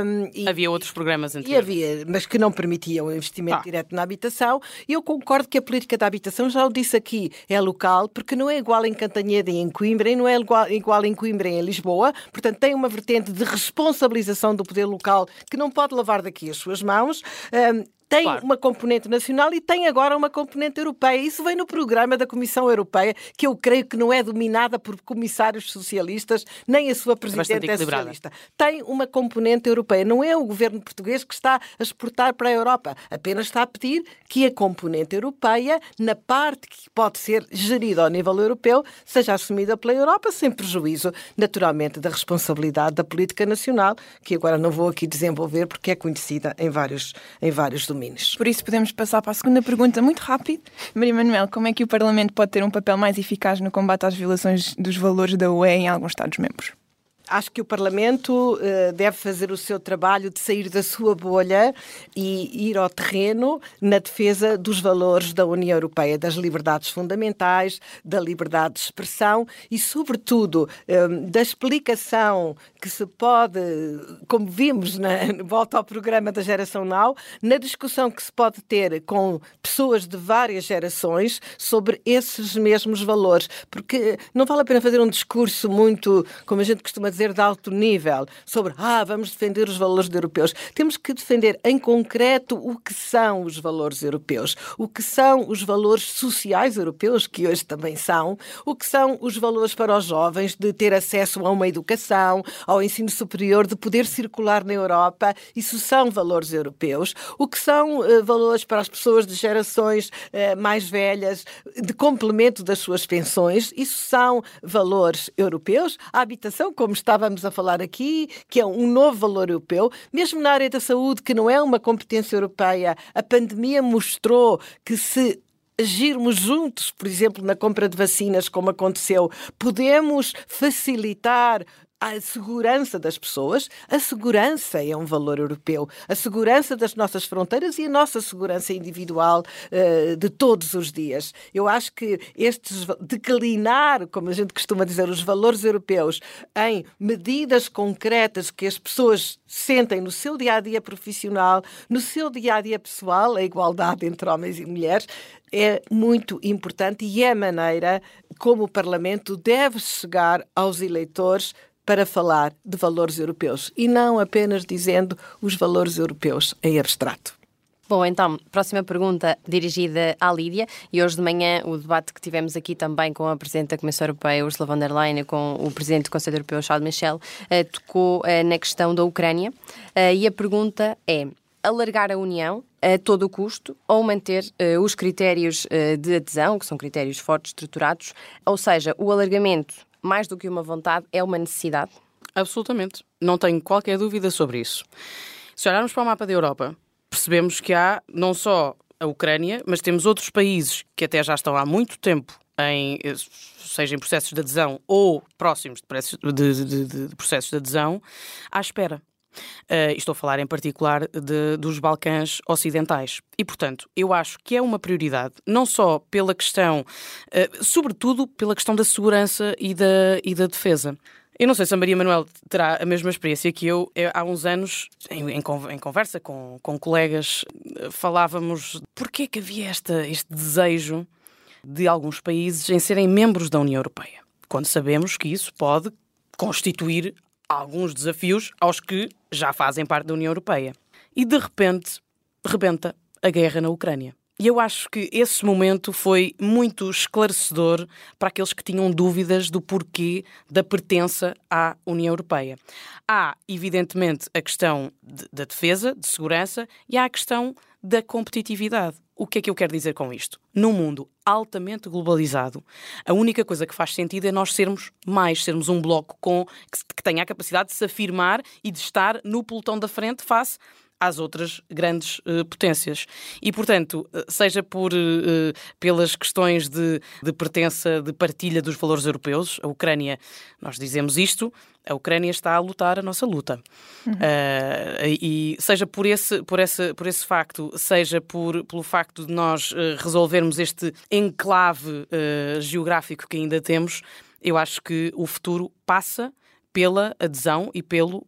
Um, e, havia outros programas anteriores. Havia, mas que não permitiam o investimento ah. direto na habitação. E eu concordo que a política da habitação, já o disse aqui, é local, porque não é igual em Cantanhede e em Coimbra, e não é igual, igual em Coimbra e em Lisboa. Portanto, tem uma vertente de responsabilização do poder local que não pode lavar daqui as suas mãos. Um, tem claro. uma componente nacional e tem agora uma componente europeia. Isso vem no programa da Comissão Europeia, que eu creio que não é dominada por comissários socialistas, nem a sua presidente é, é socialista. Tem uma componente europeia. Não é o governo português que está a exportar para a Europa. Apenas está a pedir que a componente europeia, na parte que pode ser gerida ao nível europeu, seja assumida pela Europa, sem prejuízo, naturalmente, da responsabilidade da política nacional, que agora não vou aqui desenvolver porque é conhecida em vários, em vários domínios. Por isso podemos passar para a segunda pergunta muito rápido. Maria Manuel, como é que o Parlamento pode ter um papel mais eficaz no combate às violações dos valores da UE em alguns Estados-membros? Acho que o Parlamento uh, deve fazer o seu trabalho de sair da sua bolha e ir ao terreno na defesa dos valores da União Europeia, das liberdades fundamentais, da liberdade de expressão e, sobretudo, um, da explicação que se pode, como vimos na volta ao programa da Geração Now, na discussão que se pode ter com pessoas de várias gerações sobre esses mesmos valores. Porque não vale a pena fazer um discurso muito, como a gente costuma dizer, de alto nível, sobre, ah, vamos defender os valores europeus. Temos que defender em concreto o que são os valores europeus, o que são os valores sociais europeus, que hoje também são, o que são os valores para os jovens de ter acesso a uma educação, ao ensino superior, de poder circular na Europa. Isso são valores europeus. O que são uh, valores para as pessoas de gerações uh, mais velhas, de complemento das suas pensões. Isso são valores europeus. A habitação, como estávamos a falar aqui, que é um novo valor europeu, mesmo na área da saúde, que não é uma competência europeia, a pandemia mostrou que se agirmos juntos, por exemplo, na compra de vacinas, como aconteceu, podemos facilitar a segurança das pessoas. A segurança é um valor europeu. A segurança das nossas fronteiras e a nossa segurança individual uh, de todos os dias. Eu acho que estes declinar, como a gente costuma dizer, os valores europeus em medidas concretas que as pessoas sentem no seu dia a dia profissional, no seu dia a dia pessoal, a igualdade entre homens e mulheres, é muito importante e é a maneira como o Parlamento deve chegar aos eleitores para falar de valores europeus e não apenas dizendo os valores europeus em abstrato. Bom, então, próxima pergunta dirigida à Lídia. E hoje de manhã o debate que tivemos aqui também com a Presidente da Comissão Europeia, Ursula von der Leyen, e com o Presidente do Conselho Europeu, Charles Michel, eh, tocou eh, na questão da Ucrânia. Eh, e a pergunta é: alargar a União a todo o custo ou manter os critérios de adesão, que são critérios fortes, estruturados, ou seja, o alargamento mais do que uma vontade, é uma necessidade? Absolutamente. Não tenho qualquer dúvida sobre isso. Se olharmos para o mapa da Europa, percebemos que há não só a Ucrânia, mas temos outros países que até já estão há muito tempo em seja em processos de adesão ou próximos de, de, de, de processos de adesão, à espera. Uh, estou a falar em particular de, dos Balcãs Ocidentais. E, portanto, eu acho que é uma prioridade, não só pela questão, uh, sobretudo pela questão da segurança e da, e da defesa. Eu não sei se a Maria Manuel terá a mesma experiência que eu. eu há uns anos, em, em, conversa com, com, colegas, falávamos porquê que havia esta, este desejo de alguns países em serem membros da União Europeia, quando sabemos que isso pode constituir alguns desafios aos que já fazem parte da União Europeia. E de repente, rebenta a guerra na Ucrânia. E eu acho que esse momento foi muito esclarecedor para aqueles que tinham dúvidas do porquê da pertença à União Europeia. Há, evidentemente, a questão de, da defesa, de segurança, e há a questão da competitividade. O que é que eu quero dizer com isto? Num mundo altamente globalizado, a única coisa que faz sentido é nós sermos mais, sermos um bloco com, que, que tenha a capacidade de se afirmar e de estar no pelotão da frente face às outras grandes uh, potências. E, portanto, eh, seja por, uh, pelas questões de, de pertença, de partilha dos valores europeus, a Ucrânia, nós dizemos isto, a Ucrânia está a lutar a nossa luta. Uhum. Uh, e seja por esse, por, esse, por esse facto, seja por, pelo facto de nós resolvermos este enclave geográfico que ainda temos, eu acho que o futuro passa pela adesão e pelo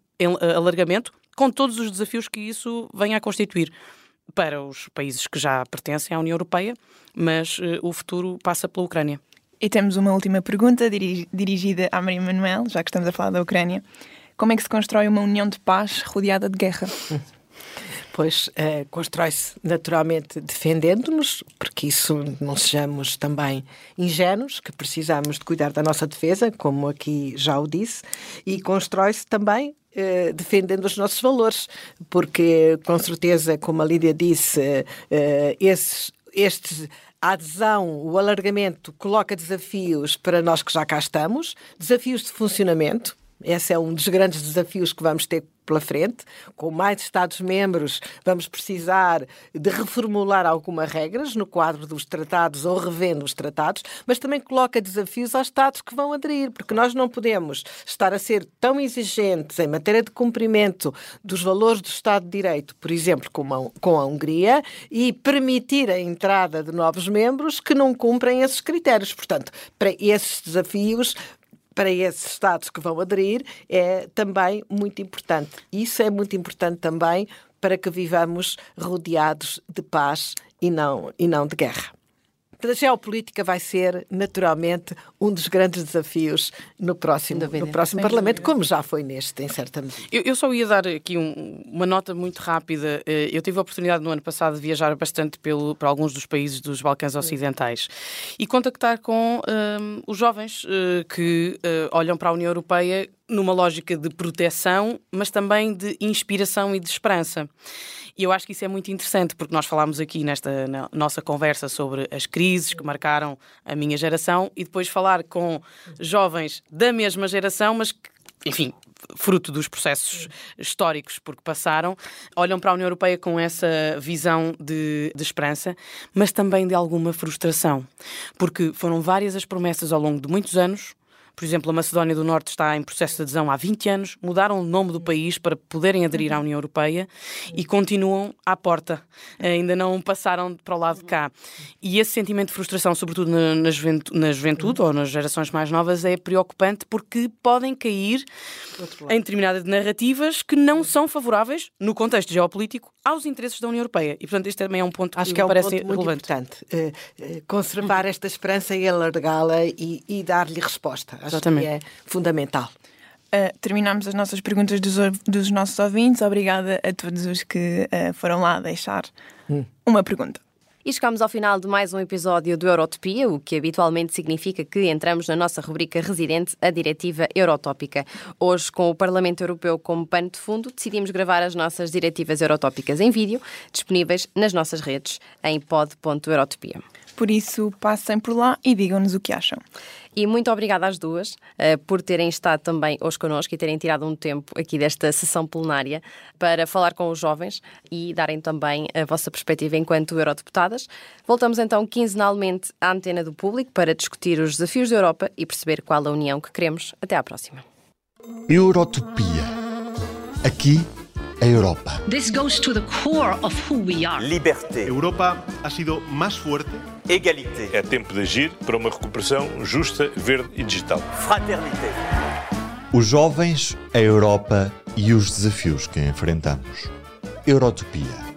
alargamento com todos os desafios que isso vem a constituir para os países que já pertencem à União Europeia, mas uh, o futuro passa pela Ucrânia. E temos uma última pergunta dirigida à Maria Manuel, já que estamos a falar da Ucrânia. Como é que se constrói uma união de paz rodeada de guerra? Pois uh, constrói-se naturalmente defendendo-nos, porque isso não sejamos também ingênuos, que precisamos de cuidar da nossa defesa, como aqui já o disse, e constrói-se também eh, defendendo os nossos valores, porque com certeza, como a Lídia disse, uh, esses, estes a adesão, o alargamento coloca desafios para nós que já cá estamos, desafios de funcionamento. Esse é um dos grandes desafios que vamos ter pela frente, com mais Estados-membros, vamos precisar de reformular algumas regras no quadro dos tratados ou revendo os tratados, mas também coloca desafios aos Estados que vão aderir, porque nós não podemos estar a ser tão exigentes em matéria de cumprimento dos valores do Estado de Direito, por exemplo, com a, Hungria, e permitir a entrada de novos membros que não cumprem esses critérios. Portanto, para esses desafios, para esses Estados que vão aderir é também muito importante. Isso é muito importante também para que vivamos rodeados de paz e não, e não de guerra a geopolítica vai ser, naturalmente, um dos grandes desafios no próximo, no próximo Parlamento, como já foi neste, em certa medida. Eu, eu só ia dar aqui um, uma nota muito rápida. Eh, eu tive a oportunidade no ano passado de viajar bastante pelo, para alguns dos países dos Balcãs Ocidentais e contactar com um, ehm, os jovens uh, que uh, olham para a União Europeia numa lógica de proteção, mas também de inspiração e de esperança. E eu acho que isso é muito interessante, porque nós falámos aqui nesta nossa conversa sobre as crises que marcaram a minha geração e depois falar com jovens da mesma geração, mas que, enfim, fruto dos processos históricos porque passaram, olham para a União Europeia com essa visão de, de, esperança, mas também de alguma frustração, porque foram várias as promessas ao longo de muitos anos por exemplo, a Macedónia do Norte está em processo de adesão há 20 anos, mudaram o nome do país para poderem aderir à União Europeia e continuam à porta. Ainda não passaram para o lado de cá. E esse sentimento de frustração, sobretudo na, na, juventude, na juventude ou nas gerações mais novas, é preocupante porque podem cair em determinadas narrativas que não são favoráveis, no contexto geopolítico, aos interesses da União Europeia. E, portanto, este também é um ponto Acho que, que é um parece ponto relevante. Muito importante. Uh, uh, conservar esta esperança e alargá-la e, e dar-lhe resposta. Acho Exatamente. que é fundamental. Uh, terminamos as nossas perguntas dos, dos, nossos ouvintes. Obrigada a todos os que uh, foram lá deixar hum. uma pergunta. E chegamos ao final de mais um episódio do Eurotopia, o que habitualmente significa que entramos na nossa rubrica residente, a Diretiva Eurotópica. Hoje, com o Parlamento Europeu como pano de fundo, decidimos gravar as nossas diretivas eurotópicas em vídeo, disponíveis nas nossas redes, em pod.eurotopia. Por isso, passem por lá e digam-nos o que acham. E muito obrigada às duas uh, por terem estado também hoje connosco e terem tirado um tempo aqui desta sessão plenária para falar com os jovens e darem também a vossa perspectiva enquanto eurodeputadas. Voltamos então quinzenalmente à antena do público para discutir os desafios da Europa e perceber qual a união que queremos. Até à próxima. Eurotopia. Aqui a Europa. This goes to the core of who we are. Liberté. Europa ha sido mais forte. Égalité. É tempo de agir para uma recuperação justa, verde e digital. Fraternité. Os jovens, a Europa e os desafios que enfrentamos. Eurotopia